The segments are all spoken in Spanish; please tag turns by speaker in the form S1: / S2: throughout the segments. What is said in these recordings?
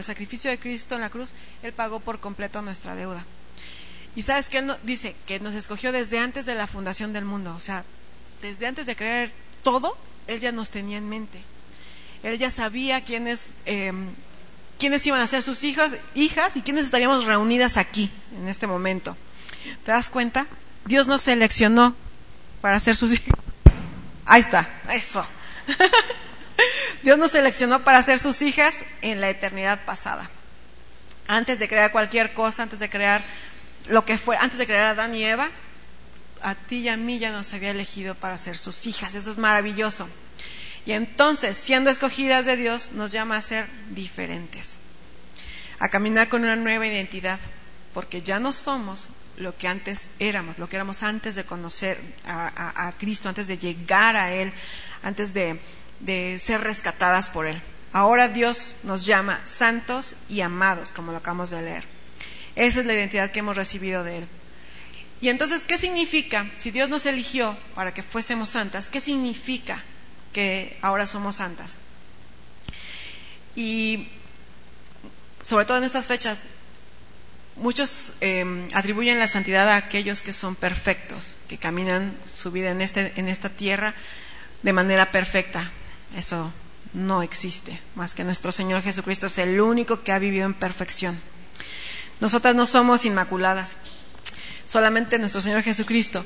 S1: el sacrificio de Cristo en la cruz, Él pagó por completo nuestra deuda. Y sabes que Él dice que nos escogió desde antes de la fundación del mundo, o sea, desde antes de creer todo, Él ya nos tenía en mente. Él ya sabía quiénes, em, quiénes iban a ser sus hijas, hijas y quiénes estaríamos reunidas aquí, en este momento. ¿Te das cuenta? Dios nos seleccionó para ser sus hijas. Ahí está, eso. Dios nos seleccionó para ser sus hijas en la eternidad pasada. Antes de crear cualquier cosa, antes de crear lo que fue, antes de crear a Adán y Eva, a ti y a mí ya nos había elegido para ser sus hijas. Eso es maravilloso. Y entonces, siendo escogidas de Dios, nos llama a ser diferentes, a caminar con una nueva identidad, porque ya no somos lo que antes éramos, lo que éramos antes de conocer a, Cristo, antes de llegar a Él, antes de, de ser rescatadas por Él. Ahora Dios nos llama santos y amados, como lo acabamos de leer. Esa es la identidad que hemos recibido de Él. Y entonces, ¿qué significa? Si Dios nos eligió para que fuésemos santas, ¿qué significa que ahora somos santas? Y sobre todo en estas fechas, muchos em, atribuyen la santidad a aquellos que son perfectos, que caminan su vida en, este, en esta tierra de manera perfecta. Eso no existe, más que nuestro Señor Jesucristo es el único que ha vivido en perfección. Nosotras no somos inmaculadas solamente nuestro Señor Jesucristo.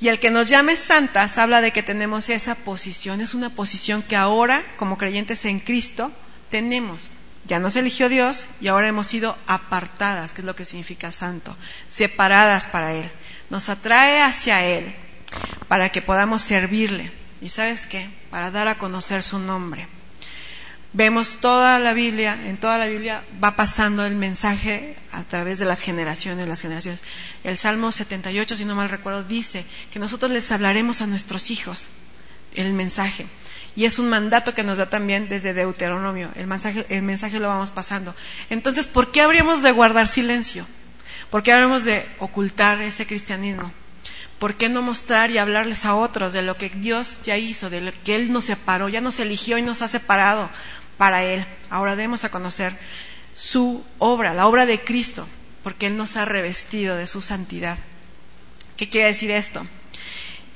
S1: Y el que nos llame santas habla de que tenemos esa posición, es una posición que ahora, como creyentes en Cristo, tenemos. Ya nos eligió Dios y ahora hemos sido apartadas, que es lo que significa santo, separadas para Él. Nos atrae hacia Él para que podamos servirle. ¿Y sabes qué? Para dar a conocer su nombre vemos toda la Biblia, en toda la Biblia va pasando el mensaje a través de las generaciones, las generaciones. El Salmo 78, si no mal recuerdo, dice que nosotros les hablaremos a nuestros hijos el mensaje. Y es un mandato que nos da también desde Deuteronomio. El mensaje, el mensaje lo vamos pasando. Entonces, ¿por qué habríamos de guardar silencio? ¿Por qué habríamos de ocultar ese cristianismo? ¿Por qué no mostrar y hablarles a otros de lo que Dios ya hizo, de lo que Él nos separó, ya nos eligió y nos ha separado para Él. Ahora debemos a conocer su obra, la obra de Cristo, porque Él nos ha revestido de su santidad. ¿Qué quiere decir esto?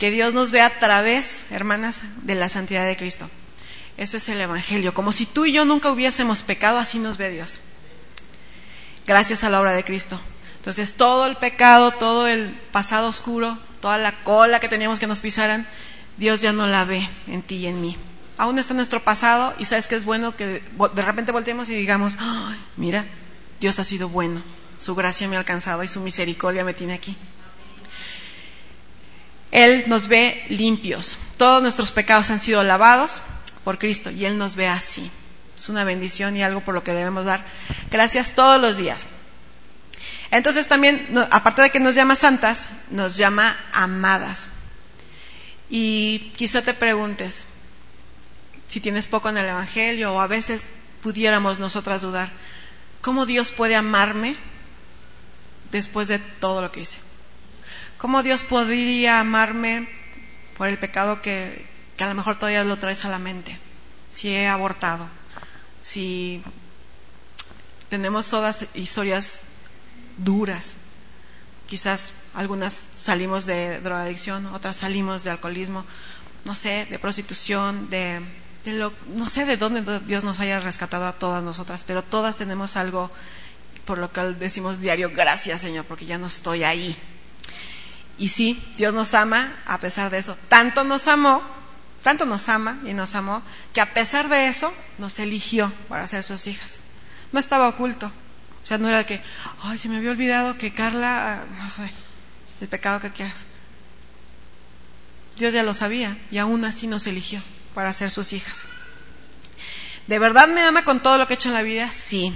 S1: Que Dios nos ve a través, hermanas, de la santidad de Cristo. Eso es el Evangelio. Como si tú y yo nunca hubiésemos pecado, así nos ve Dios. Gracias a la obra de Cristo. Entonces, todo el pecado, todo el pasado oscuro, toda la cola que teníamos que nos pisaran, Dios ya no la ve en ti y en mí aún está nuestro pasado y sabes que es bueno que de repente volteemos y digamos, mira, Dios ha sido bueno, su gracia me ha alcanzado y su misericordia me tiene aquí. Él nos ve limpios, todos nuestros pecados han sido lavados por Cristo y Él nos ve así. Es una bendición y algo por lo que debemos dar gracias todos los días. Entonces también, aparte de que nos llama santas, nos llama amadas. Y quizá te preguntes, si tienes poco en el Evangelio o a veces pudiéramos nosotras dudar, ¿cómo Dios puede amarme después de todo lo que hice? ¿Cómo Dios podría amarme por el pecado que, que a lo mejor todavía lo traes a la mente? Si he abortado, si tenemos todas historias duras, quizás algunas salimos de drogadicción, otras salimos de alcoholismo, no sé, de prostitución, de no sé de dónde Dios nos haya rescatado a todas nosotras, pero todas tenemos algo por lo cual decimos diario, gracias Señor, porque ya no estoy ahí. Y sí, Dios nos ama a pesar de eso. Tanto nos amó, tanto nos ama y nos amó, que a pesar de eso nos eligió para ser sus hijas. No estaba oculto. O sea, no era de que, ay, se me había olvidado que Carla, no sé, el pecado que quieras. Dios ya lo sabía y aún así nos eligió para ser sus hijas. ¿De verdad me ama con todo lo que he hecho en la vida? Sí.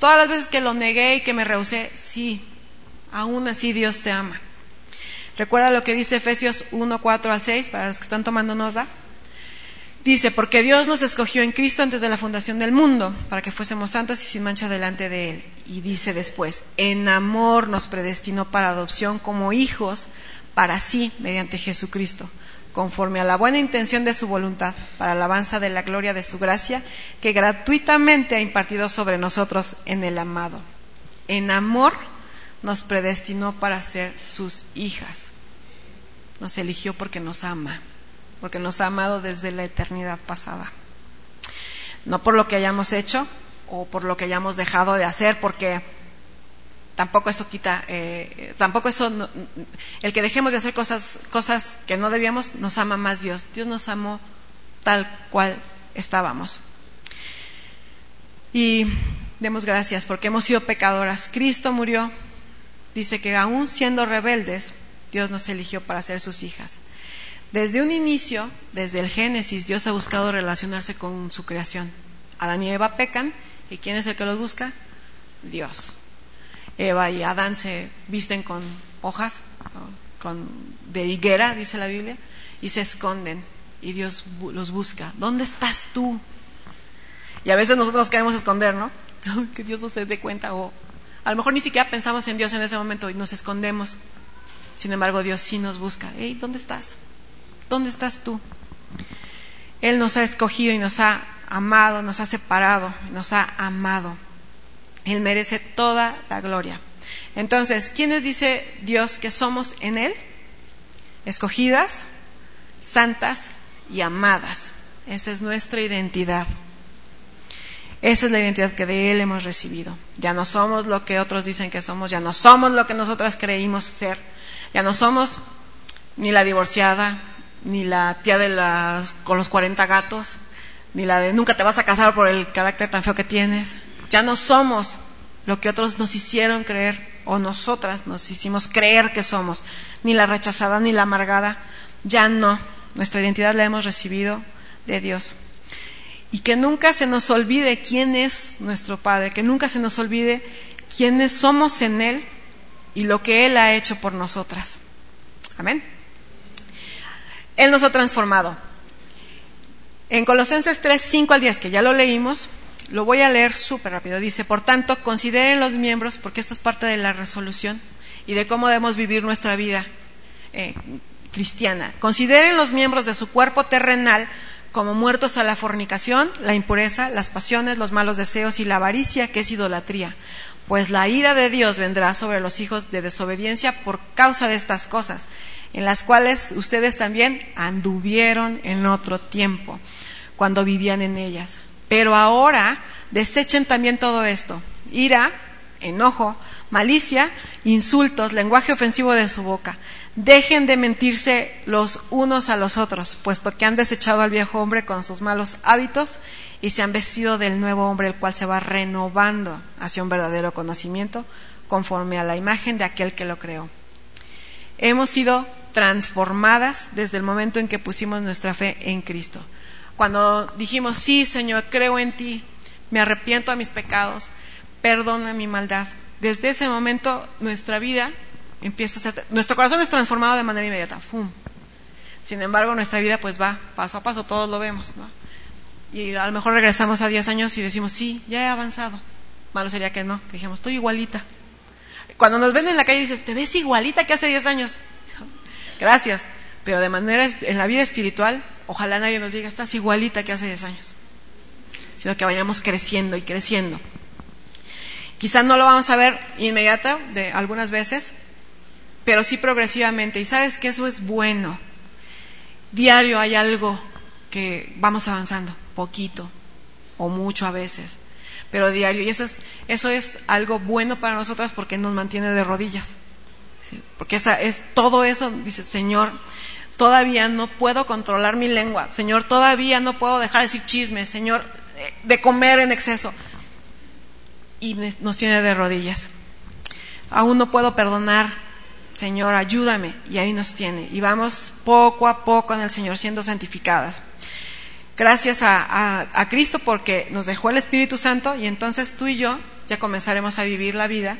S1: Todas las veces que lo negué y que me rehusé, sí. Aún así Dios te ama. Recuerda lo que dice Efesios 1, 4 al 6, para los que están tomando nota. Dice, porque Dios nos escogió en Cristo antes de la fundación del mundo, para que fuésemos santos y sin mancha delante de Él. Y dice después, en amor nos predestinó para adopción como hijos para sí mediante Jesucristo conforme a la buena intención de su voluntad, para alabanza de la gloria de su gracia, que gratuitamente ha impartido sobre nosotros en el amado. En amor nos predestinó para ser sus hijas. Nos eligió porque nos ama, porque nos ha amado desde la eternidad pasada. No por lo que hayamos hecho o por lo que hayamos dejado de hacer, porque tampoco eso quita, eh, tampoco eso, el que dejemos de hacer cosas, cosas que no debíamos, nos ama más Dios. Dios nos amó tal cual estábamos. Y demos gracias porque hemos sido pecadoras. Cristo murió, dice que aún siendo rebeldes, Dios nos eligió para ser sus hijas. Desde un inicio, desde el Génesis, Dios ha buscado relacionarse con su creación. Adán y Eva pecan, ¿y quién es el que los busca? Dios. Eva y Adán se visten con hojas con, de higuera, dice la Biblia, y se esconden y Dios los busca. ¿Dónde estás tú? Y a veces nosotros queremos esconder, ¿no? que Dios no se dé cuenta o a lo mejor ni siquiera pensamos en Dios en ese momento y nos escondemos. Sin embargo, Dios sí nos busca. Hey, ¿dónde estás? ¿Dónde estás tú? Él nos ha escogido y nos ha amado, nos ha separado, nos ha amado. Él merece toda la gloria. Entonces, ¿quiénes dice Dios que somos en Él? Escogidas, santas y amadas. Esa es nuestra identidad. Esa es la identidad que de Él hemos recibido. Ya no somos lo que otros dicen que somos, ya no somos lo que nosotras creímos ser, ya no somos ni la divorciada, ni la tía de las, con los 40 gatos, ni la de nunca te vas a casar por el carácter tan feo que tienes, ya no somos lo que otros nos hicieron creer o nosotras nos hicimos creer que somos, ni la rechazada ni la amargada, ya no. Nuestra identidad la hemos recibido de Dios. Y que nunca se nos olvide quién es nuestro Padre, que nunca se nos olvide quiénes somos en Él y lo que Él ha hecho por nosotras. Amén. Él nos ha transformado. En Colosenses 3, 5 al 10, que ya lo leímos, lo voy a leer súper rápido. Dice, por tanto, consideren los miembros, porque esto es parte de la resolución y de cómo debemos vivir nuestra vida eh, cristiana. Consideren los miembros de su cuerpo terrenal como muertos a la fornicación, la impureza, las pasiones, los malos deseos y la avaricia, que es idolatría. Pues la ira de Dios vendrá sobre los hijos de desobediencia por causa de estas cosas, en las cuales ustedes también anduvieron en otro tiempo, cuando vivían en ellas pero ahora desechen también todo esto. Ira, enojo, malicia, insultos, lenguaje ofensivo de su boca. Dejen de mentirse los unos a los otros, puesto que han desechado al viejo hombre con sus malos hábitos y se han vestido del nuevo hombre, el cual se va renovando hacia un verdadero conocimiento conforme a la imagen de aquel que lo creó. Hemos sido transformadas desde el momento en que pusimos nuestra fe en Cristo cuando dijimos, sí, Señor, creo en ti, me arrepiento de mis pecados, perdona mi maldad. Desde ese momento nuestra vida empieza a ser, nuestro corazón es transformado de manera inmediata, ¡fum! Sin embargo, nuestra vida pues va paso a paso, todos lo vemos, ¿no? Y a lo mejor regresamos a 10 años y decimos, sí, ya he avanzado. Malo sería que no, que dijimos, estoy igualita. Cuando nos ven en la calle dices, te ves igualita que hace 10 años. Gracias, pero de manera, en la vida espiritual, ojalá nadie nos diga, estás igualita que hace 10 años, sino que vayamos creciendo y creciendo. Quizás no lo vamos a ver inmediata de algunas veces, pero sí progresivamente. Y sabes que eso es bueno. Diario hay algo que vamos avanzando, poquito o mucho a veces, pero diario. Y eso es, eso es algo bueno para nosotras porque nos mantiene de rodillas. Porque esa, es todo eso, dice Señor, todavía no puedo controlar mi lengua, Señor, todavía no puedo dejar de decir chismes, Señor, de comer en exceso. Y nos tiene de rodillas. Aún no puedo perdonar, Señor, ayúdame. Y ahí nos tiene. Y vamos poco a poco en el Señor siendo santificadas. Gracias a, a Cristo porque nos dejó el Espíritu Santo y entonces tú y yo ya comenzaremos a vivir la vida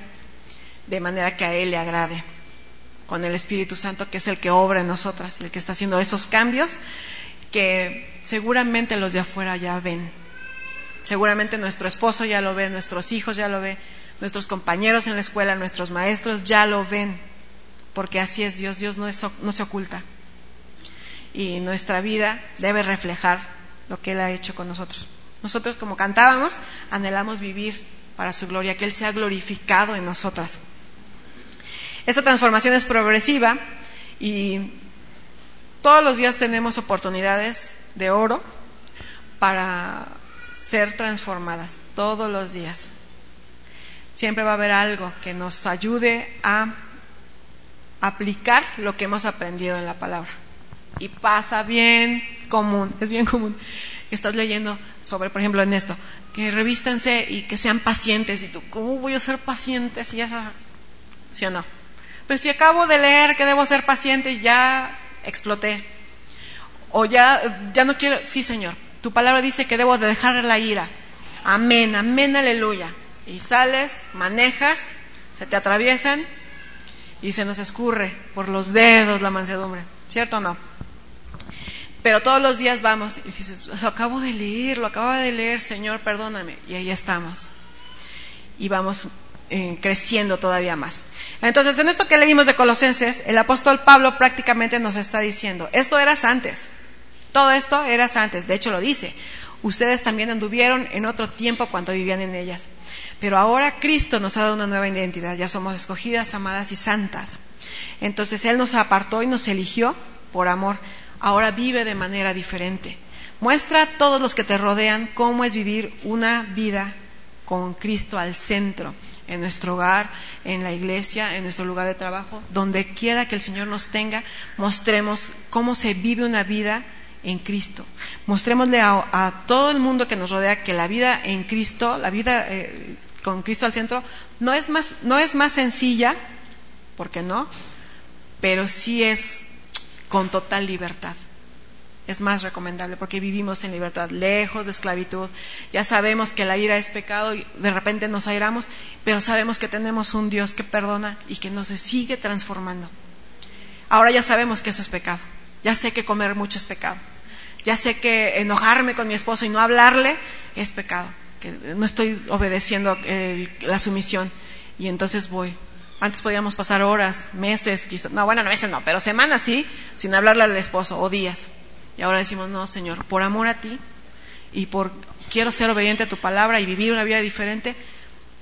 S1: de manera que a Él le agrade con el Espíritu Santo, que es el que obra en nosotras el que está haciendo esos cambios que seguramente los de afuera ya ven. Seguramente nuestro esposo ya lo ve, nuestros hijos ya lo ven, nuestros compañeros en la escuela, nuestros maestros ya lo ven, porque así es Dios, Dios no, no se oculta. y nuestra vida debe reflejar lo que Él ha hecho con nosotros. Nosotros, como cantábamos, anhelamos vivir para su gloria, que Él sea glorificado en nosotras. Esta transformación es progresiva y todos los días tenemos oportunidades de oro para ser transformadas, todos los días. Siempre va a haber algo que nos ayude a aplicar lo que hemos aprendido en la palabra. Y pasa bien común, es bien común estás leyendo sobre, por ejemplo, en esto, que revístense y que sean pacientes. Y tú, ¿cómo voy a ser paciente si esa... ¿Sí o no? Pues si acabo de leer que debo ser paciente ya exploté. O ya, ya no quiero... Sí, Señor, tu palabra dice que debo de dejar la ira. Amén, amén, aleluya. Y sales, manejas, se te atraviesan y se nos escurre por los dedos la mansedumbre. ¿Cierto o no? Pero todos los días vamos y dices, lo acabo de leer, lo acabo de leer, Señor, perdóname. Y ahí estamos. Y vamos eh, creciendo todavía más. Entonces, en esto que leímos de Colosenses, el apóstol Pablo prácticamente nos está diciendo, esto eras antes, todo esto eras antes, de hecho lo dice, ustedes también anduvieron en otro tiempo cuando vivían en ellas, pero ahora Cristo nos ha dado una nueva identidad, ya somos escogidas, amadas y santas. Entonces Él nos apartó y nos eligió por amor. Ahora vive de manera diferente. Muestra a todos los que te rodean cómo es vivir una vida con Cristo al centro, en nuestro hogar, en la iglesia, en nuestro lugar de trabajo, donde quiera que el Señor nos tenga, mostremos cómo se vive una vida en Cristo. Mostrémosle a, todo el mundo que nos rodea que la vida en Cristo, la vida eh, con Cristo al centro, no es más, no es más sencilla, porque no, pero sí es con total libertad. Es más recomendable porque vivimos en libertad, lejos de esclavitud. Ya sabemos que la ira es pecado y de repente nos airamos, pero sabemos que tenemos un Dios que perdona y que nos sigue transformando. Ahora ya sabemos que eso es pecado. Ya sé que comer mucho es pecado. Ya sé que enojarme con mi esposo y no hablarle es pecado. Que no estoy obedeciendo la sumisión. Y entonces voy antes podíamos pasar horas, meses, quizás, no, bueno, meses no, pero semanas sí, sin hablarle al esposo, o días. Y ahora decimos, no, Señor, por amor a ti y por quiero ser obediente a tu palabra y vivir una vida diferente,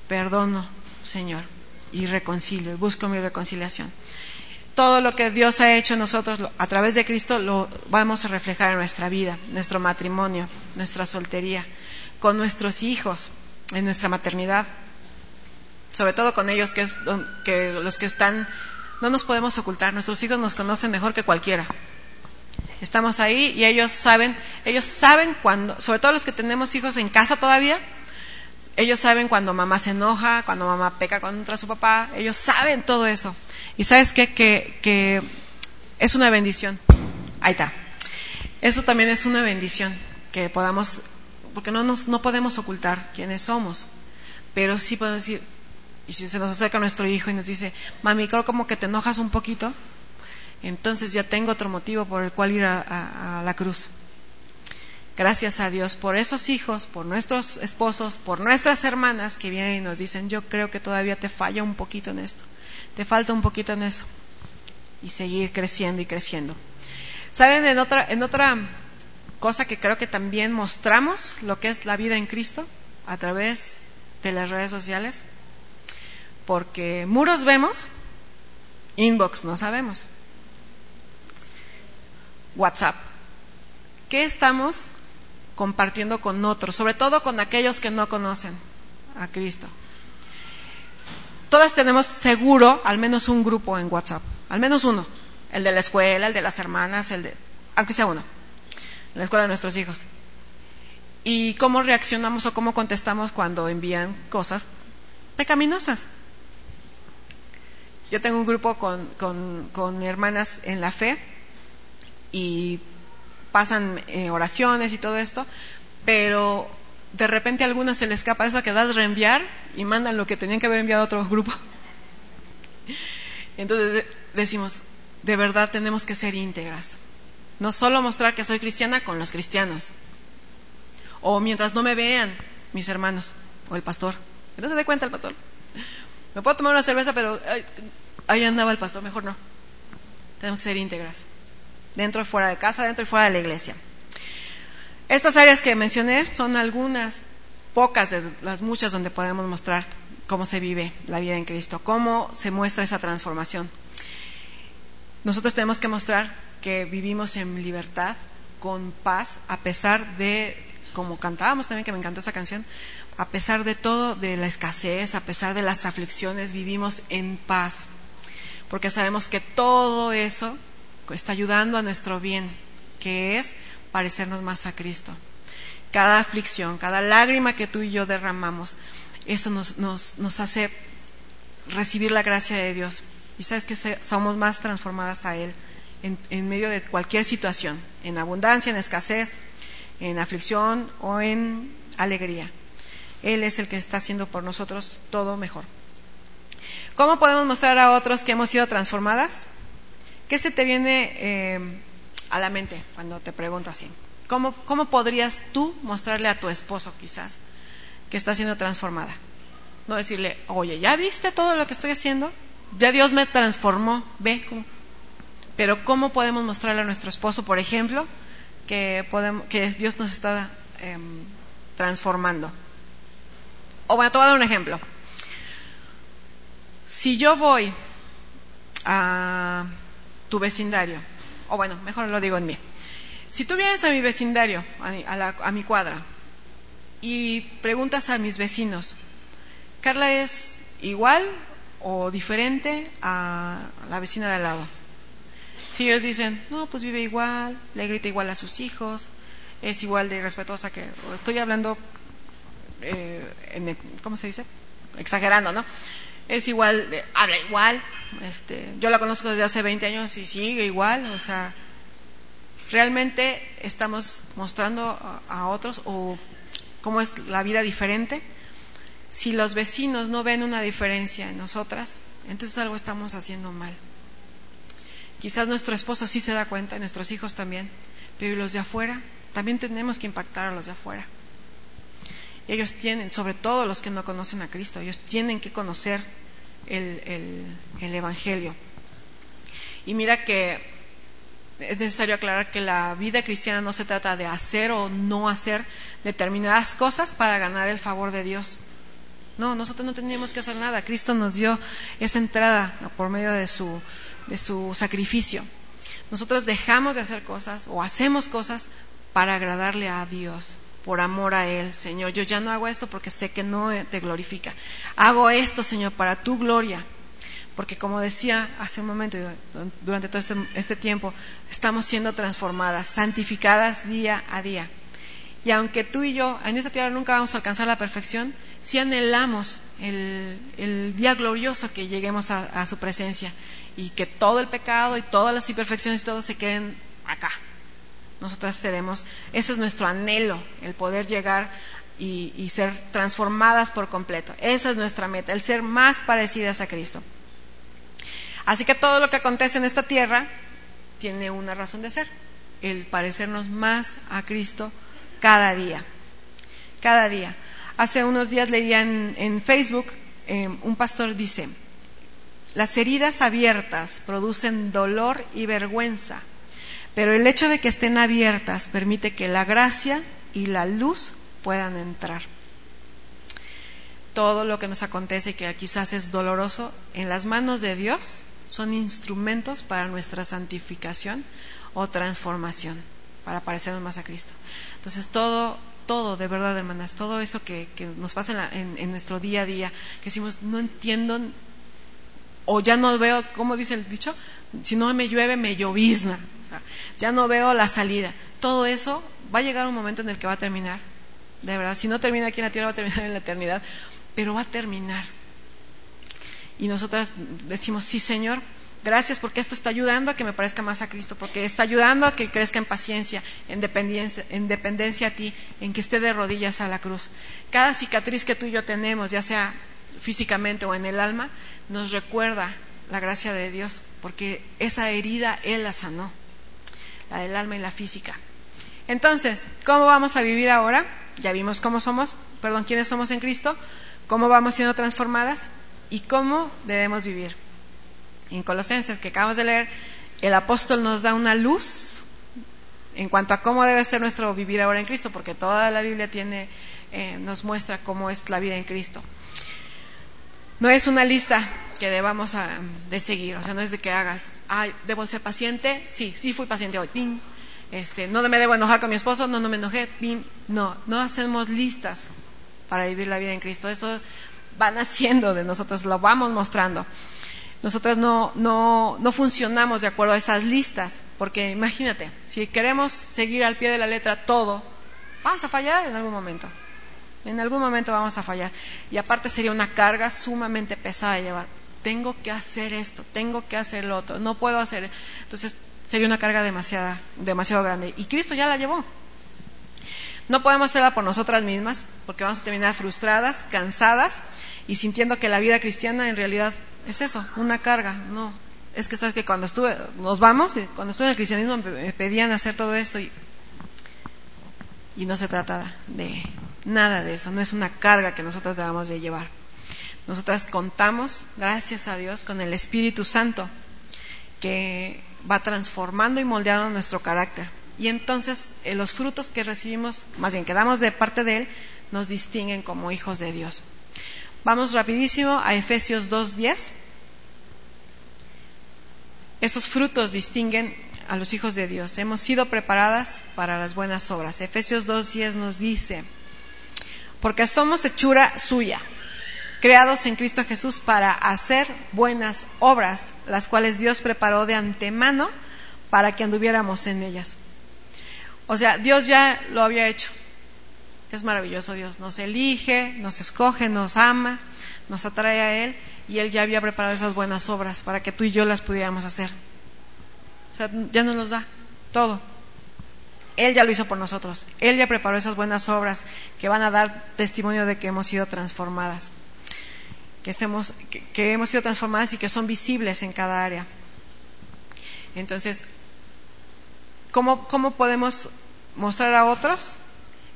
S1: perdono, Señor, y reconcilio, y busco mi reconciliación. Todo lo que Dios ha hecho en nosotros a través de Cristo lo vamos a reflejar en nuestra vida, nuestro matrimonio, nuestra soltería, con nuestros hijos, en nuestra maternidad sobre todo con ellos que, que los que están, no nos podemos ocultar, nuestros hijos nos conocen mejor que cualquiera. Estamos ahí y ellos saben, ellos saben cuando, sobre todo los que tenemos hijos en casa todavía, ellos saben cuando mamá se enoja, cuando mamá peca contra su papá, ellos saben todo eso. Y sabes qué? Que, que es una bendición. Ahí está. Eso también es una bendición, que podamos, porque no, nos, no podemos ocultar quiénes somos, pero sí podemos decir, y si se nos acerca nuestro hijo y nos dice, mami, creo como que te enojas un poquito, entonces ya tengo otro motivo por el cual ir a, la cruz. Gracias a Dios por esos hijos, por nuestros esposos, por nuestras hermanas que vienen y nos dicen, yo creo que todavía te falla un poquito en esto, te falta un poquito en eso. Y seguir creciendo y creciendo. ¿Saben en otra, en otra cosa que creo que también mostramos lo que es la vida en Cristo a través de las redes sociales? porque muros vemos, inbox no sabemos. WhatsApp. ¿Qué estamos compartiendo con otros? Sobre todo con aquellos que no conocen a Cristo. Todas tenemos seguro al menos un grupo en WhatsApp, al menos uno. El de la escuela, el de las hermanas, el de, aunque sea uno, la escuela de nuestros hijos. Y cómo reaccionamos o cómo contestamos cuando envían cosas pecaminosas. Yo tengo un grupo con, con, hermanas en la fe y pasan eh, oraciones y todo esto, pero de repente a algunas se les escapa eso que das reenviar y mandan lo que tenían que haber enviado a otro grupo. Entonces decimos, de verdad tenemos que ser íntegras. No solo mostrar que soy cristiana con los cristianos. O mientras no me vean mis hermanos o el pastor. no se dé cuenta el pastor. Me puedo tomar una cerveza, pero ahí andaba el pastor, mejor no. Tenemos que ser íntegras. Dentro y fuera de casa, dentro y fuera de la iglesia. Estas áreas que mencioné son algunas, pocas de las muchas donde podemos mostrar cómo se vive la vida en Cristo, cómo se muestra esa transformación. Nosotros tenemos que mostrar que vivimos en libertad, con paz, a pesar de, como cantábamos también, que me encantó esa canción, a pesar de todo, de la escasez, a pesar de las aflicciones, vivimos en paz, porque sabemos que todo eso está ayudando a nuestro bien, que es parecernos más a Cristo. Cada aflicción, cada lágrima que tú y yo derramamos, eso nos, nos, hace recibir la gracia de Dios. Y sabes que somos más transformadas a Él en medio de cualquier situación, en abundancia, en escasez, en aflicción o en alegría. Él es el que está haciendo por nosotros todo mejor. ¿Cómo podemos mostrar a otros que hemos sido transformadas? ¿Qué se te viene eh, a la mente cuando te pregunto así? ¿Cómo, ¿Cómo podrías tú mostrarle a tu esposo quizás que está siendo transformada? No decirle, oye, ¿ya viste todo lo que estoy haciendo? Ya Dios me transformó, ve. Pero ¿cómo podemos mostrarle a nuestro esposo, por ejemplo, que, podemos, que Dios nos está em, transformando? O bueno, te voy a dar un ejemplo. Si yo voy a tu vecindario, o bueno, mejor lo digo en mí. Si tú vienes a mi vecindario, a mi, cuadra, y preguntas a mis vecinos, ¿Carla es igual o diferente a la vecina de al lado? Si ellos dicen, no, pues vive igual, le grita igual a sus hijos, es igual de respetuosa que... Estoy hablando, eh, ¿cómo se dice? Exagerando, ¿no? Es igual, habla igual, este, yo la conozco desde hace 20 años y sigue igual, o sea, realmente estamos mostrando a, otros o cómo es la vida diferente. Si los vecinos no ven una diferencia en nosotras, entonces algo estamos haciendo mal. Quizás nuestro esposo sí se da cuenta, nuestros hijos también, pero ¿y los de afuera? También tenemos que impactar a los de afuera. Ellos tienen, sobre todo los que no conocen a Cristo, ellos tienen que conocer el, Evangelio. Y mira que es necesario aclarar que la vida cristiana no se trata de hacer o no hacer determinadas cosas para ganar el favor de Dios. No, nosotros no teníamos que hacer nada. Cristo nos dio esa entrada por medio de su, de su sacrificio. Nosotros dejamos de hacer cosas o hacemos cosas para agradarle a Dios por amor a Él, Señor. Yo ya no hago esto porque sé que no te glorifica. Hago esto, Señor, para tu gloria. Porque como decía hace un momento, durante todo este, este tiempo, estamos siendo transformadas, santificadas día a día. Y aunque tú y yo en esta tierra nunca vamos a alcanzar la perfección, si anhelamos el, día glorioso que lleguemos a, a su presencia y que todo el pecado y todas las imperfecciones y todo se queden acá, nosotras seremos, ese es nuestro anhelo, el poder llegar y, ser transformadas por completo. Esa es nuestra meta, el ser más parecidas a Cristo. Así que todo lo que acontece en esta tierra tiene una razón de ser, el parecernos más a Cristo cada día, cada día. Hace unos días leía en, Facebook, eh, un pastor dice, las heridas abiertas producen dolor y vergüenza pero el hecho de que estén abiertas permite que la gracia y la luz puedan entrar. Todo lo que nos acontece que quizás es doloroso, en las manos de Dios son instrumentos para nuestra santificación o transformación, para parecernos más a Cristo. Entonces todo, todo, de verdad, hermanas, todo eso que, nos pasa en, en, nuestro día a día, que decimos, no entiendo, o ya no veo, ¿cómo dice el dicho? Si no me llueve, me llovizna ya no veo la salida. Todo eso va a llegar un momento en el que va a terminar. De verdad, si no termina aquí en la tierra, va a terminar en la eternidad. Pero va a terminar. Y nosotras decimos, sí, Señor, gracias porque esto está ayudando a que me parezca más a Cristo, porque está ayudando a que crezca en paciencia, en dependencia, en dependencia a ti, en que esté de rodillas a la cruz. Cada cicatriz que tú y yo tenemos, ya sea físicamente o en el alma, nos recuerda la gracia de Dios, porque esa herida Él la sanó la del alma y la física. Entonces, ¿cómo vamos a vivir ahora? Ya vimos cómo somos, perdón, quiénes somos en Cristo, cómo vamos siendo transformadas y cómo debemos vivir. En Colosenses, que acabamos de leer, el apóstol nos da una luz en cuanto a cómo debe ser nuestro vivir ahora en Cristo, porque toda la Biblia tiene, eh, nos muestra cómo es la vida en Cristo. No es una lista que debamos a, ah, de seguir, o sea, no es de que hagas, ay, debo ser paciente, sí, sí fui paciente hoy, ping, este, no me debo enojar con mi esposo, no, no me enojé, no, no hacemos listas para vivir la vida en Cristo, eso va naciendo de nosotros, lo vamos mostrando. Nosotros no, no, no funcionamos de acuerdo a esas listas, porque imagínate, si queremos seguir al pie de la letra todo, vamos a fallar en algún momento. En algún momento vamos a fallar. Y aparte sería una carga sumamente pesada de llevar. Tengo que hacer esto, tengo que hacer lo otro, no puedo hacer. Entonces sería una carga demasiada, demasiado grande. Y Cristo ya la llevó. No podemos hacerla por nosotras mismas, porque vamos a terminar frustradas, cansadas y sintiendo que la vida cristiana en realidad es eso, una carga. No, es que sabes que cuando estuve, nos vamos, cuando estuve en el cristianismo me pedían hacer todo esto y, y no se trata de nada de eso, no es una carga que nosotros debamos de llevar. Nosotras contamos, gracias a Dios, con el Espíritu Santo que va transformando y moldeando nuestro carácter. Y entonces eh, los frutos que recibimos, más bien que damos de parte de Él, nos distinguen como hijos de Dios. Vamos rapidísimo a Efesios 2.10. Esos frutos distinguen a los hijos de Dios. Hemos sido preparadas para las buenas obras. Efesios 2.10 nos dice, porque somos hechura suya, creados en Cristo Jesús para hacer buenas obras, las cuales Dios preparó de antemano para que anduviéramos en ellas. O sea, Dios ya lo había hecho. Es maravilloso Dios. Nos elige, nos escoge, nos ama, nos atrae a Él y Él ya había preparado esas buenas obras para que tú y yo las pudiéramos hacer. O sea, ya nos los da todo. Él ya lo hizo por nosotros. Él ya preparó esas buenas obras que van a dar testimonio de que hemos sido transformadas. Que hemos, sido transformadas y que son visibles en cada área. Entonces, ¿cómo, cómo podemos mostrar a otros?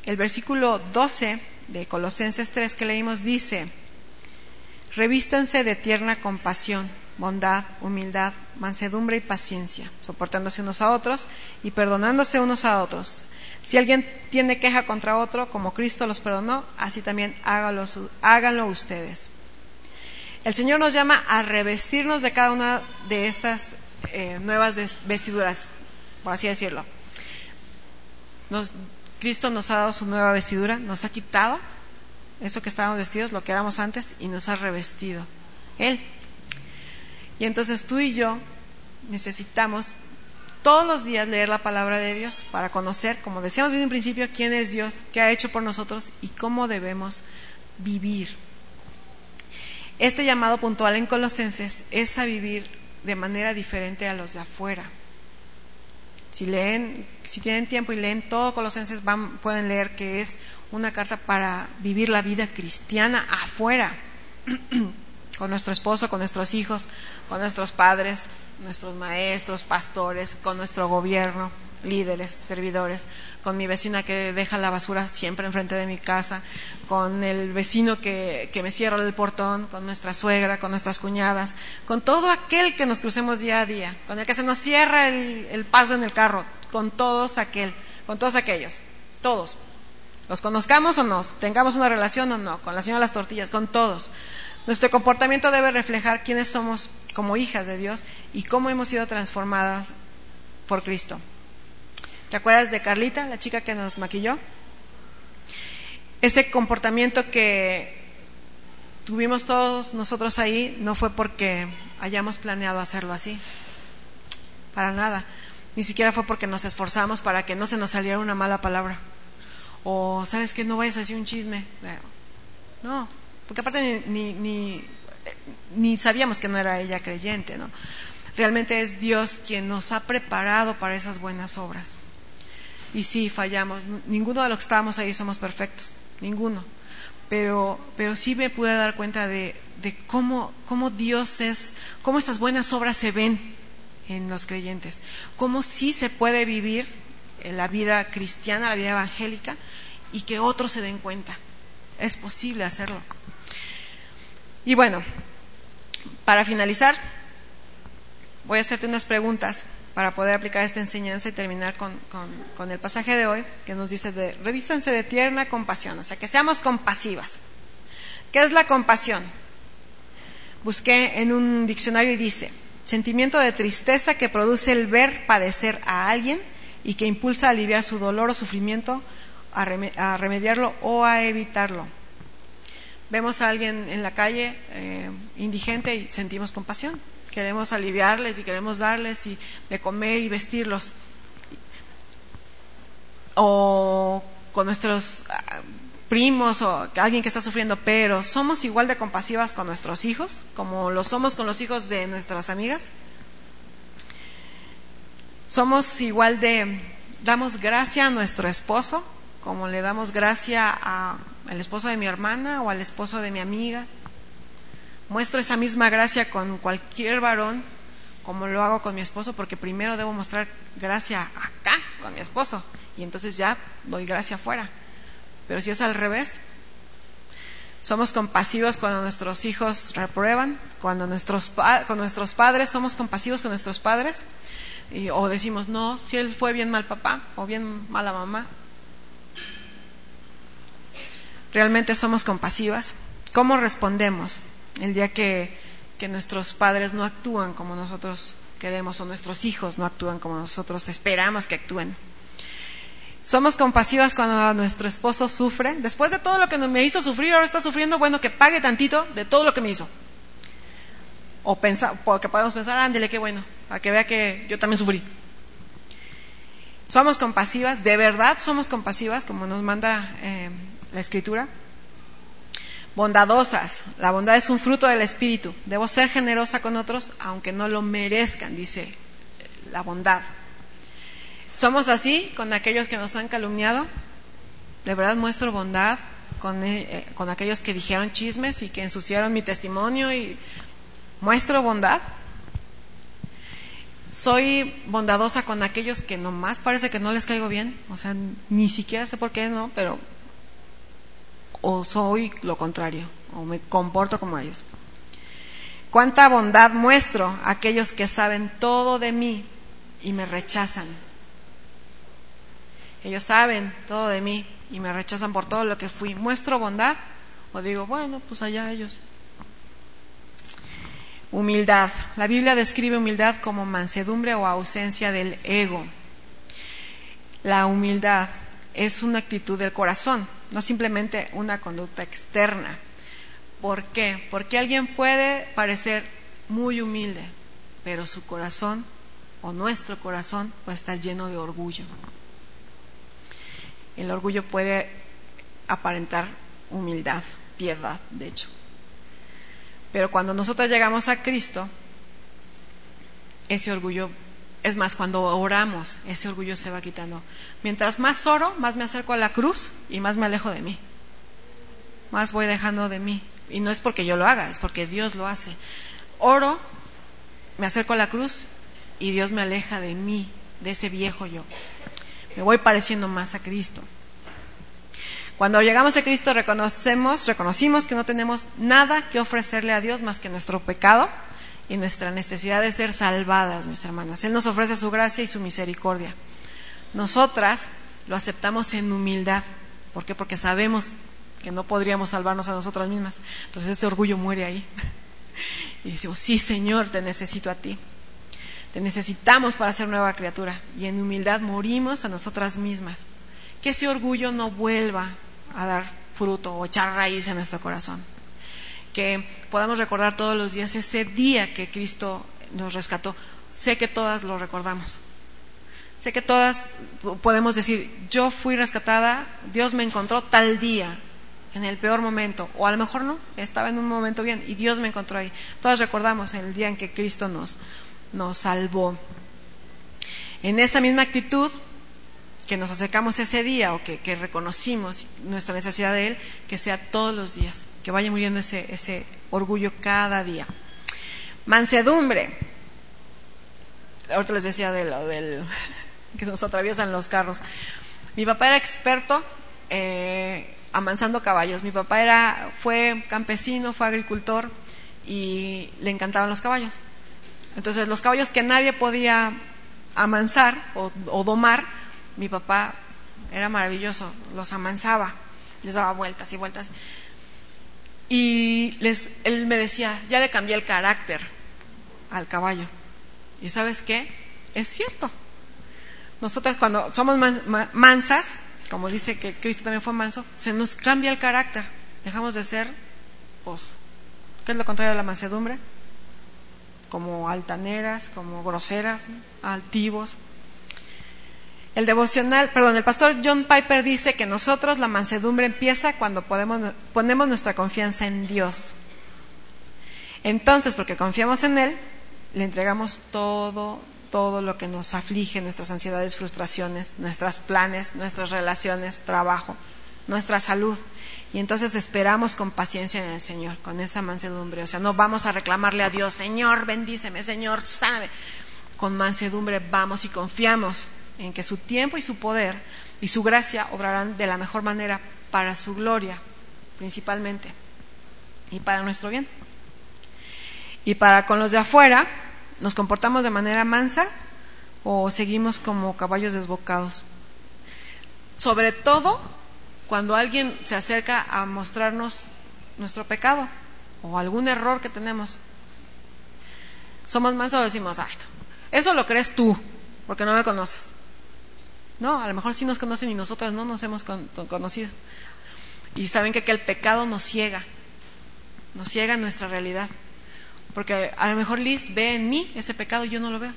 S1: El versículo 12 de Colosenses 3 que leímos dice, revístanse de tierna compasión, bondad, humildad, mansedumbre y paciencia, soportándose unos a otros y perdonándose unos a otros. Si alguien tiene queja contra otro, como Cristo los perdonó, así también háganlo, ustedes. El Señor nos llama a revestirnos de cada una de estas eh, nuevas vestiduras, por así decirlo. Cristo nos ha dado su nueva vestidura, nos ha quitado eso que estábamos vestidos, lo que éramos antes, y nos ha revestido. Él. Y entonces tú y yo necesitamos todos los días leer la palabra de Dios para conocer, como decíamos desde un principio, quién es Dios, qué ha hecho por nosotros y cómo debemos vivir. Este llamado puntual en Colosenses es a vivir de manera diferente a los de afuera. Si leen, si tienen tiempo y leen todo Colosenses, van, pueden leer que es una carta para vivir la vida cristiana afuera, con nuestro esposo, con nuestros hijos, con nuestros padres, nuestros maestros, pastores, con nuestro gobierno, líderes, servidores, con mi vecina que deja la basura siempre enfrente de mi casa, con el vecino que, que me cierra el portón, con nuestra suegra, con nuestras cuñadas, con todo aquel que nos crucemos día a día, con el que se nos cierra el, el paso en el carro, con todos aquel, con todos aquellos, todos. Los conozcamos o no, tengamos una relación o no, con la señora de las tortillas, con todos. Nuestro comportamiento debe reflejar quiénes somos como hijas de Dios y cómo hemos sido transformadas por Cristo. ¿Te acuerdas de Carlita, la chica que nos maquilló? Ese comportamiento que tuvimos todos nosotros ahí no fue porque hayamos planeado hacerlo así, para nada. Ni siquiera fue porque nos esforzamos para que no se nos saliera una mala palabra. O, ¿sabes que No vayas a decir un chisme. No, porque aparte ni, ni, ni, sabíamos que no era ella creyente, ¿no? Realmente es Dios quien nos ha preparado para esas buenas obras. Y sí, fallamos. Ninguno de los que estábamos ahí somos perfectos, ninguno. Pero, pero sí me pude dar cuenta de, de cómo, cómo Dios es, cómo esas buenas obras se ven en los creyentes, cómo sí se puede vivir en la vida cristiana, la vida evangélica, y que otros se den cuenta. Es posible hacerlo. Y bueno, para finalizar, voy a hacerte unas preguntas para poder aplicar esta enseñanza y terminar con, el pasaje de hoy que nos dice de revístanse de tierna compasión, o sea, que seamos compasivas. ¿Qué es la compasión? Busqué en un diccionario y dice, sentimiento de tristeza que produce el ver padecer a alguien y que impulsa a aliviar su dolor o sufrimiento, a, remediarlo o a evitarlo. Vemos a alguien en la calle eh, indigente y sentimos compasión queremos aliviarles y queremos darles y de comer y vestirlos. O con nuestros ah, primos o alguien que está sufriendo, pero somos igual de compasivas con nuestros hijos como lo somos con los hijos de nuestras amigas. Somos igual de damos gracia a nuestro esposo como le damos gracia al esposo de mi hermana o al esposo de mi amiga muestro esa misma gracia con cualquier varón como lo hago con mi esposo, porque primero debo mostrar gracia acá con mi esposo y entonces ya doy gracia afuera. Pero si es al revés, somos compasivos cuando nuestros hijos reprueban, cuando nuestros, con nuestros padres somos compasivos con nuestros padres, y, o decimos, no, si él fue bien mal papá o bien mala mamá. Realmente somos compasivas. ¿Cómo respondemos? el día que, nuestros padres no actúan como nosotros queremos o nuestros hijos no actúan como nosotros esperamos que actúen. Somos compasivas cuando nuestro esposo sufre. Después de todo lo que me hizo sufrir, ahora está sufriendo, bueno, que pague tantito de todo lo que me hizo. O pensar, porque podemos pensar, ándele, qué bueno, para que vea que yo también sufrí. Somos compasivas, de verdad somos compasivas, como nos manda eh, la escritura bondadosas. La bondad es un fruto del Espíritu. Debo ser generosa con otros aunque no lo merezcan, dice la bondad. ¿Somos así con aquellos que nos han calumniado? ¿De verdad muestro bondad con, eh, con aquellos que dijeron chismes y que ensuciaron mi testimonio? y ¿Muestro bondad? soy bondadosa con aquellos que nomás parece que no les caigo bien, o sea, ni siquiera sé por qué, ¿no? Pero o soy lo contrario, o me comporto como ellos. Cuánta bondad muestro a aquellos que saben todo de mí y me rechazan. Ellos saben todo de mí y me rechazan por todo lo que fui. ¿Muestro bondad? O digo, bueno, pues allá ellos. Humildad. La Biblia describe humildad como mansedumbre o ausencia del ego. La humildad es una actitud del corazón no simplemente una conducta externa. ¿Por qué? Porque alguien puede parecer muy humilde, pero su corazón o nuestro corazón puede estar lleno de orgullo. El orgullo puede aparentar humildad, piedad, de hecho. Pero cuando nosotros llegamos a Cristo, ese orgullo es más, cuando oramos, ese orgullo se va quitando. Mientras más oro, más me acerco a la cruz y más me alejo de mí. Más voy dejando de mí. Y no es porque yo lo haga, es porque Dios lo hace. Oro, me acerco a la cruz y Dios me aleja de mí, de ese viejo yo. Me voy pareciendo más a Cristo. Cuando llegamos a Cristo reconocemos, reconocimos que no tenemos nada que ofrecerle a Dios más que nuestro pecado y nuestra necesidad de ser salvadas, mis hermanas. Él nos ofrece su gracia y su misericordia. Nosotras lo aceptamos en humildad. ¿Por qué? Porque sabemos que no podríamos salvarnos a nosotras mismas. Entonces ese orgullo muere ahí. Y decimos, sí, Señor, te necesito a ti. Te necesitamos para ser nueva criatura. Y en humildad morimos a nosotras mismas. Que ese orgullo no vuelva a dar fruto o echar raíz en nuestro corazón que podamos recordar todos los días ese día que Cristo nos rescató. Sé que todas lo recordamos. Sé que todas podemos decir, yo fui rescatada, Dios me encontró tal día, en el peor momento, o a lo mejor no, estaba en un momento bien y Dios me encontró ahí. Todas recordamos el día en que Cristo nos, nos salvó. En esa misma actitud que nos acercamos ese día o que, que reconocimos nuestra necesidad de Él, que sea todos los días que vaya muriendo ese, ese orgullo cada día. Mansedumbre. Ahorita les decía de lo del que nos atraviesan los carros. Mi papá era experto eh, amansando caballos. Mi papá era, fue campesino, fue agricultor y le encantaban los caballos. Entonces, los caballos que nadie podía amansar o, domar, mi papá era maravilloso, los amansaba, les daba vueltas y vueltas. Y él me decía, ya le cambié el carácter al caballo. ¿Y sabes qué? Es cierto. Nosotras cuando somos mansas, como dice que Cristo también fue manso, se nos cambia el carácter. Dejamos de ser, pues, ¿qué es lo contrario de la mansedumbre? Como altaneras, como groseras, altivos. El devocional, perdón, el pastor John Piper dice que nosotros la mansedumbre empieza cuando podemos, ponemos nuestra confianza en Dios. Entonces, porque confiamos en Él, le entregamos todo todo lo que nos aflige, nuestras ansiedades, frustraciones, nuestros planes, nuestras relaciones, trabajo, nuestra salud. Y entonces esperamos con paciencia en el Señor, con esa mansedumbre. O sea, no vamos a reclamarle a Dios, Señor, bendíceme, Señor, sáname. Con mansedumbre vamos y confiamos en que su tiempo y su poder y su gracia obrarán de la mejor manera para su gloria, principalmente, y para nuestro bien. Y para con los de afuera, ¿Nos comportamos de manera mansa o seguimos como caballos desbocados? Sobre todo cuando alguien se acerca a mostrarnos nuestro pecado o algún error que tenemos. Somos mansos o decimos, ay, eso lo crees tú, porque no me conoces. No, a lo mejor sí nos conocen y nosotras no nos hemos conocido. Y saben que, que el pecado nos ciega, nos ciega nuestra realidad. Porque a lo mejor Liz ve en mí ese pecado y yo no lo veo.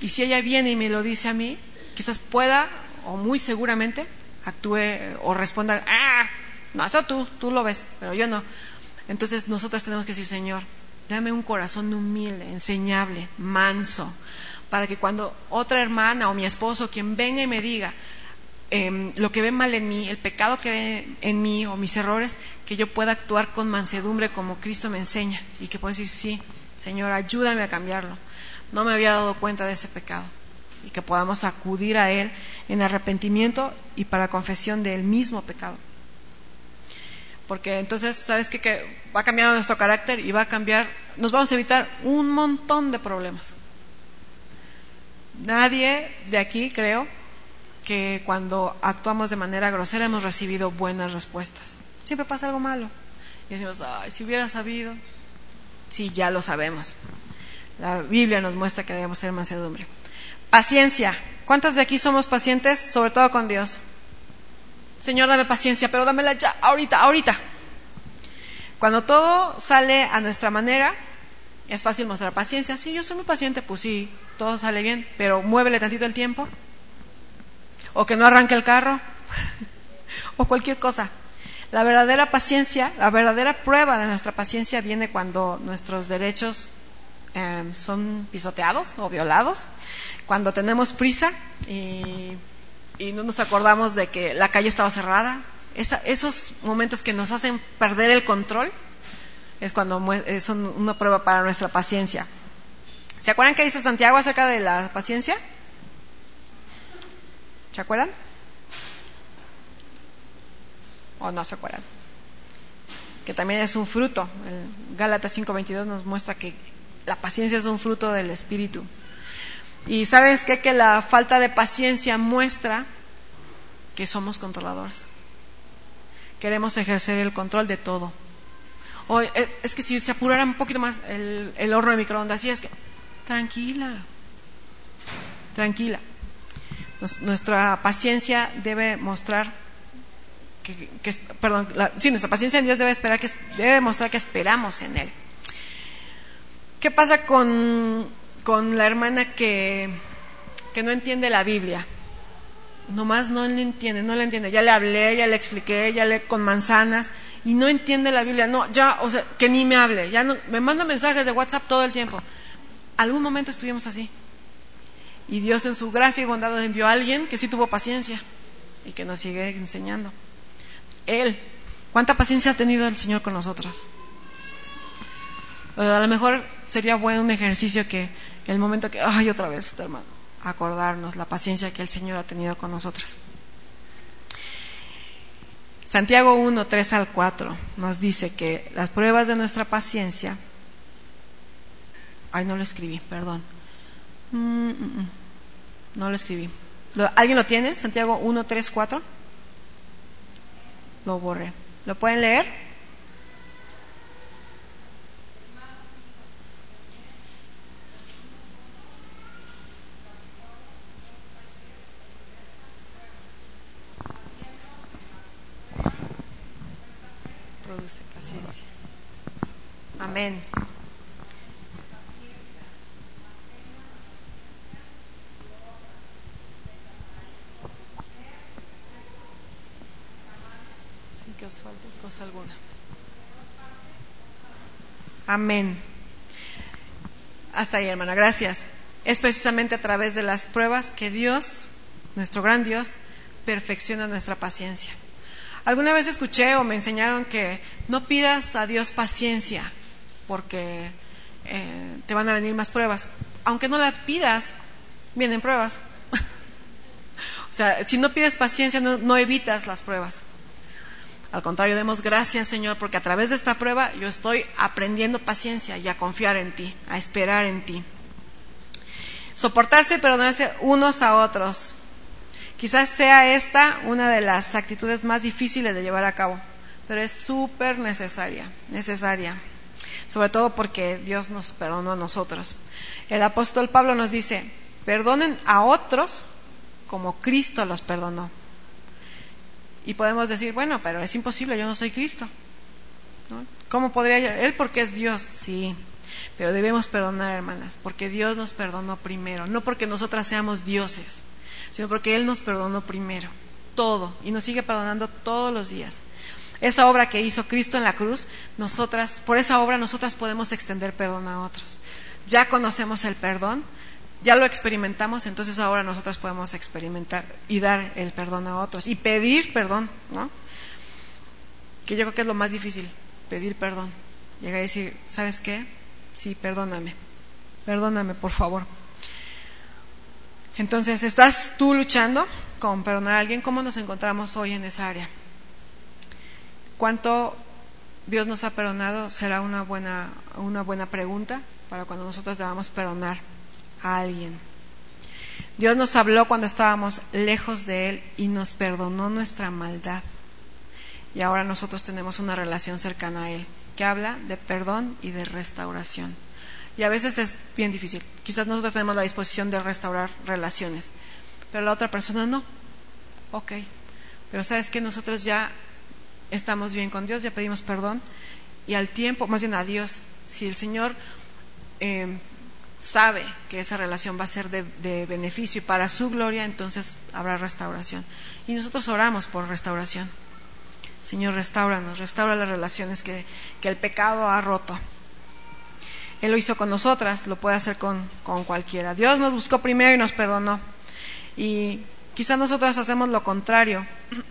S1: Y si ella viene y me lo dice a mí, quizás pueda, o muy seguramente, actúe o responda, ah, no, eso tú, tú lo ves, pero yo no. Entonces nosotras tenemos que decir, Señor, dame un corazón humilde, enseñable, manso, para que cuando otra hermana o mi esposo, quien venga y me diga, Em, lo que ve mal en mí, el pecado que ve en mí o mis errores, que yo pueda actuar con mansedumbre como Cristo me enseña y que pueda decir, sí, Señor, ayúdame a cambiarlo. No me había dado cuenta de ese pecado y que podamos acudir a Él en arrepentimiento y para confesión del mismo pecado. Porque entonces, ¿sabes qué? Que va cambiando nuestro carácter y va a cambiar, nos vamos a evitar un montón de problemas. Nadie de aquí, creo, que cuando actuamos de manera grosera hemos recibido buenas respuestas. Siempre pasa algo malo. Y decimos, ay, si hubiera sabido. Sí, ya lo sabemos. La Biblia nos muestra que debemos ser mansedumbre. Paciencia. ¿Cuántas de aquí somos pacientes? Sobre todo con Dios. Señor, dame paciencia, pero dámela ya, ahorita, ahorita. Cuando todo sale a nuestra manera, es fácil mostrar paciencia. Sí, yo soy muy paciente, pues sí, todo sale bien, pero muévele tantito el tiempo o que no arranque el carro, o cualquier cosa. La verdadera paciencia, la verdadera prueba de nuestra paciencia viene cuando nuestros derechos em, son pisoteados o violados, cuando tenemos prisa y, no nos acordamos de que la calle estaba cerrada. esos momentos que nos hacen perder el control es cuando eh, son una prueba para nuestra paciencia. ¿Se acuerdan qué dice Santiago acerca de la paciencia? ¿Se acuerdan? ¿O no se acuerdan? Que también es un fruto. El Gálatas 5:22 nos muestra que la paciencia es un fruto del Espíritu. Y sabes qué? Que la falta de paciencia muestra que somos controladores. Queremos ejercer el control de todo. O, eh, es que si se apurara un poquito más el, el horno de microondas, así es que, tranquila, tranquila nuestra paciencia debe mostrar que, perdón, sí, nuestra paciencia en Dios debe esperar que debe mostrar que esperamos en Él. ¿Qué pasa con, con la hermana que, que no entiende la Biblia? Nomás no le entiende, no le entiende. Ya le hablé, ya le expliqué, ya le con manzanas y no entiende la Biblia. No, ya, o sea, que ni me hable. Ya no, me manda mensajes de WhatsApp todo el tiempo. Algún momento estuvimos así. Y Dios en su gracia y bondad envió a alguien que sí tuvo paciencia y que nos sigue enseñando. Él, ¿cuánta paciencia ha tenido el Señor con nosotros? a lo mejor sería bueno un ejercicio que el momento que, ay, otra vez, hermano, acordarnos la paciencia que el Señor ha tenido con nosotros. Santiago 1, 3 al 4 nos dice que las pruebas de nuestra paciencia Ay, no lo escribí, perdón. Mm, mm, mm. No lo escribí. ¿Alguien lo tiene? Santiago 1, 3, 4. Lo borré. ¿Lo pueden leer? Produce paciencia. Amén. Alguna. Amén. Hasta ahí, hermana. Gracias. Es precisamente a través de las pruebas que Dios, nuestro gran Dios, perfecciona nuestra paciencia. Alguna vez escuché o me enseñaron que no pidas a Dios paciencia porque eh, te van a venir más pruebas. Aunque no las pidas, vienen pruebas. o sea, si no pides paciencia, no evitas las pruebas. Al contrario, demos gracias, Señor, porque a través de esta prueba yo estoy aprendiendo paciencia y a confiar en ti, a esperar en ti. Soportarse y perdonarse unos a otros. Quizás sea esta una de las actitudes más difíciles de llevar a cabo, pero es súper necesaria, necesaria. Sobre todo porque Dios nos perdonó a nosotros. El apóstol Pablo nos dice, perdonen a otros como Cristo los perdonó. Y podemos decir, bueno, pero es imposible, yo no soy Cristo. ¿Cómo podría yo? Él porque es Dios, sí. Pero debemos perdonar, hermanas, porque Dios nos perdonó primero, no porque nosotras seamos dioses, sino porque Él nos perdonó primero, todo, y nos sigue perdonando todos los días. Esa obra que hizo Cristo en la cruz, nosotras, por esa obra nosotras podemos extender perdón a otros. Ya conocemos el perdón, ya lo experimentamos, entonces ahora nosotros podemos experimentar y dar el perdón a otros y pedir perdón, ¿no? Que yo creo que es lo más difícil, pedir perdón. Llega a decir, ¿sabes qué? Sí, perdóname, perdóname, por favor. Entonces, ¿estás tú luchando con perdonar a alguien? ¿Cómo nos encontramos hoy en esa área? ¿Cuánto Dios nos ha perdonado? Será una buena, una buena pregunta para cuando nosotros debamos perdonar a alguien. Dios nos habló cuando estábamos lejos de Él y nos perdonó nuestra maldad. Y ahora nosotros tenemos una relación cercana a Él que habla de perdón y de restauración. Y a veces es bien difícil. Quizás nosotros tenemos la disposición de restaurar relaciones, pero la otra persona no. Ok. Pero sabes que nosotros ya estamos bien con Dios, ya pedimos perdón y al tiempo, más bien a Dios, si el Señor eh, sabe que esa relación va a ser de, beneficio y para su gloria, entonces habrá restauración. Y nosotros oramos por restauración. Señor, restauranos, restaura las relaciones que, el pecado ha roto. Él lo hizo con nosotras, lo puede hacer con, con cualquiera. Dios nos buscó primero y nos perdonó. Y quizás nosotros hacemos lo contrario.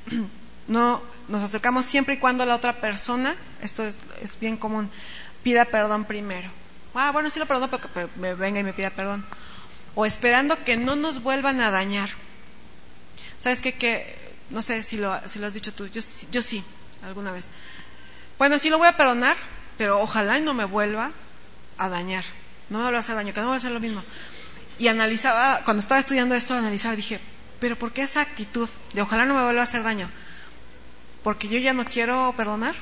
S1: No nos acercamos siempre y cuando la otra persona, esto es bien común, pida perdón primero ah, bueno, sí lo perdono, pero que me venga y me pida perdón. O esperando que no nos vuelvan a dañar. ¿Sabes qué? Que, no sé si lo, has dicho tú, yo, yo sí, alguna vez. Bueno, sí lo voy a perdonar, pero ojalá y no me vuelva a dañar. No me vuelva a hacer daño, que no voy a hacer lo mismo. Y analizaba, cuando estaba estudiando esto, analizaba y dije, pero ¿por qué esa actitud de ojalá no me vuelva a hacer daño? Porque yo ya no quiero perdonar.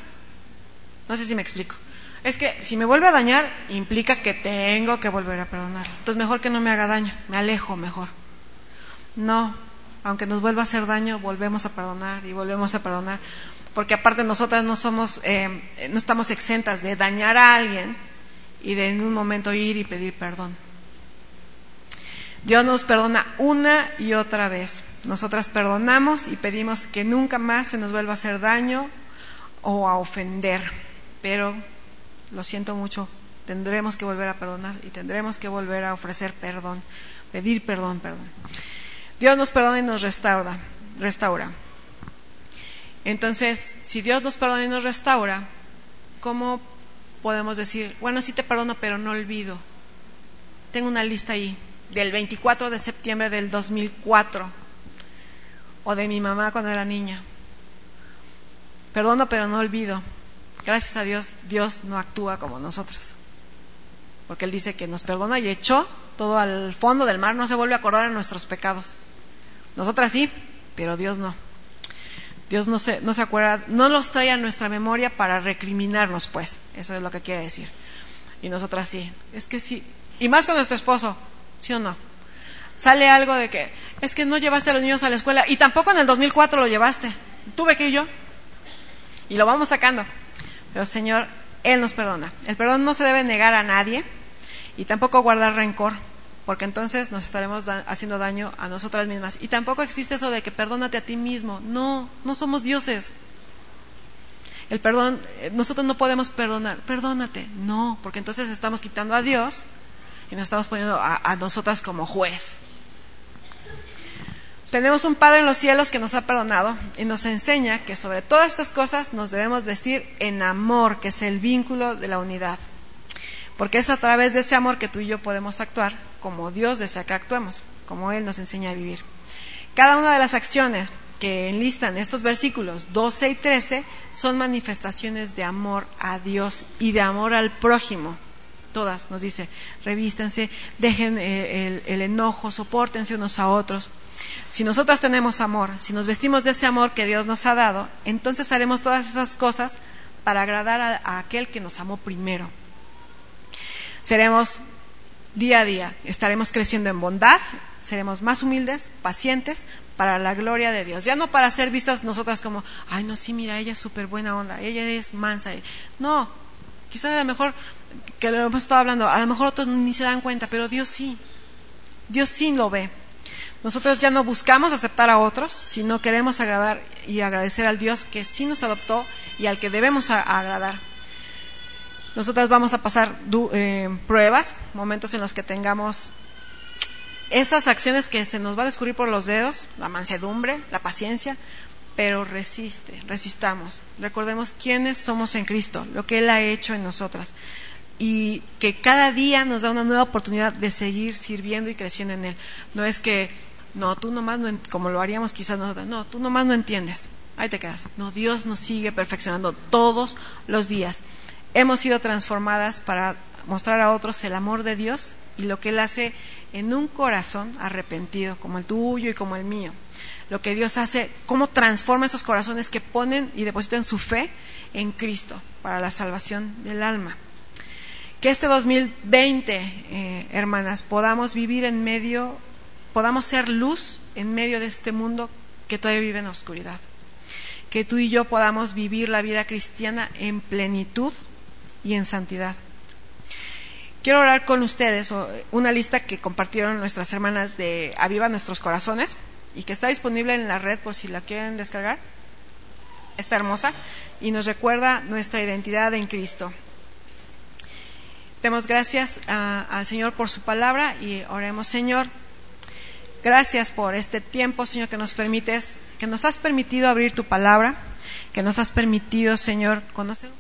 S1: No sé si me explico. Es que si me vuelve a dañar, implica que tengo que volver a perdonar. Entonces mejor que no me haga daño, me alejo mejor. No, aunque nos vuelva a hacer daño, volvemos a perdonar y volvemos a perdonar. Porque aparte nosotras no somos, eh, no estamos exentas de dañar a alguien y de en un momento ir y pedir perdón. Dios nos perdona una y otra vez. Nosotras perdonamos y pedimos que nunca más se nos vuelva a hacer daño o a ofender. Pero lo siento mucho, tendremos que volver a perdonar y tendremos que volver a ofrecer perdón, pedir perdón, perdón. Dios nos perdona y nos restaura, restaura. Entonces, si Dios nos perdona y nos restaura, ¿cómo podemos decir, bueno, sí te perdono, pero no olvido? Tengo una lista ahí del 24 de septiembre del 2004 o de mi mamá cuando era niña. Perdono, pero no olvido. Gracias a Dios, Dios no actúa como nosotros. porque Él dice que nos perdona y echó todo al fondo del mar, no se vuelve a acordar de nuestros pecados. Nosotras sí, pero Dios no. Dios no se, no se acuerda, no los trae a nuestra memoria para recriminarnos, pues. Eso es lo que quiere decir. Y nosotras sí. Es que sí. Y más con nuestro esposo, ¿sí o no? Sale algo de que, es que no llevaste a los niños a la escuela y tampoco en el 2004 lo llevaste. Tuve que ir yo. Y lo vamos sacando. Pero Señor, Él nos perdona. El perdón no se debe negar a nadie y tampoco guardar rencor porque entonces nos estaremos haciendo daño a nosotras mismas. Y tampoco existe eso de que perdónate a ti mismo. No, no somos dioses. El perdón, eh, nosotros no podemos perdonar. Perdónate. No, porque entonces estamos quitando a Dios y nos estamos poniendo a, a nosotras como juez. Tenemos un Padre en los cielos que nos ha perdonado y nos enseña que sobre todas estas cosas nos debemos vestir en amor, que es el vínculo de la unidad. Porque es a través de ese amor que tú y yo podemos actuar como Dios desea que actuemos, como Él nos enseña a vivir. Cada una de las acciones que enlistan estos versículos 12 y 13 son manifestaciones de amor a Dios y de amor al prójimo. Todas, nos dice, revístense, dejen eh, el, enojo, soportense unos a otros. Si nosotros tenemos amor, si nos vestimos de ese amor que Dios nos ha dado, entonces haremos todas esas cosas para agradar a, a aquel que nos amó primero. Seremos día a día. Estaremos creciendo en bondad, seremos más humildes, pacientes, para la gloria de Dios. Ya no para ser vistas nosotras como, ay, no, sí, mira, ella es súper buena onda, ella es mansa. No, quizás a lo mejor, que lo hemos estado hablando, a lo mejor otros ni se dan cuenta, pero Dios sí. Dios sí lo ve. Nosotros ya no buscamos aceptar a otros, sino queremos agradar y agradecer al Dios que sí nos adoptó y al que debemos agradar. Nosotras vamos a pasar eh, pruebas, momentos en los que tengamos esas acciones que se nos va a descubrir por los dedos, la mansedumbre, la paciencia, pero resiste, resistamos. Recordemos quiénes somos en Cristo, lo que Él ha hecho en nosotras y que cada día nos da una nueva oportunidad de seguir sirviendo y creciendo en Él. No es que, no, tú nomás no, como lo haríamos quizás nosotros, no, tú nomás no entiendes, ahí te quedas. No, Dios nos sigue perfeccionando todos los días hemos sido transformadas para mostrar a otros el amor de Dios y lo que Él hace en un corazón arrepentido, como el tuyo y como el mío. Lo que Dios hace, cómo transforma esos corazones que ponen y depositan su fe en Cristo para la salvación del alma. Que este 2020, eh, hermanas, podamos vivir en medio, podamos ser luz en medio de este mundo que todavía vive en oscuridad. Que tú y yo podamos vivir la vida cristiana en plenitud y en santidad. Quiero orar con ustedes una lista que compartieron nuestras hermanas de Aviva Nuestros Corazones y que está disponible en la red por si la quieren descargar. Está hermosa y nos recuerda nuestra identidad en Cristo. Demos gracias al Señor por su palabra y oremos, Señor, gracias por este tiempo, Señor, que nos permites, que nos has permitido abrir tu palabra, que nos has permitido, Señor, conocer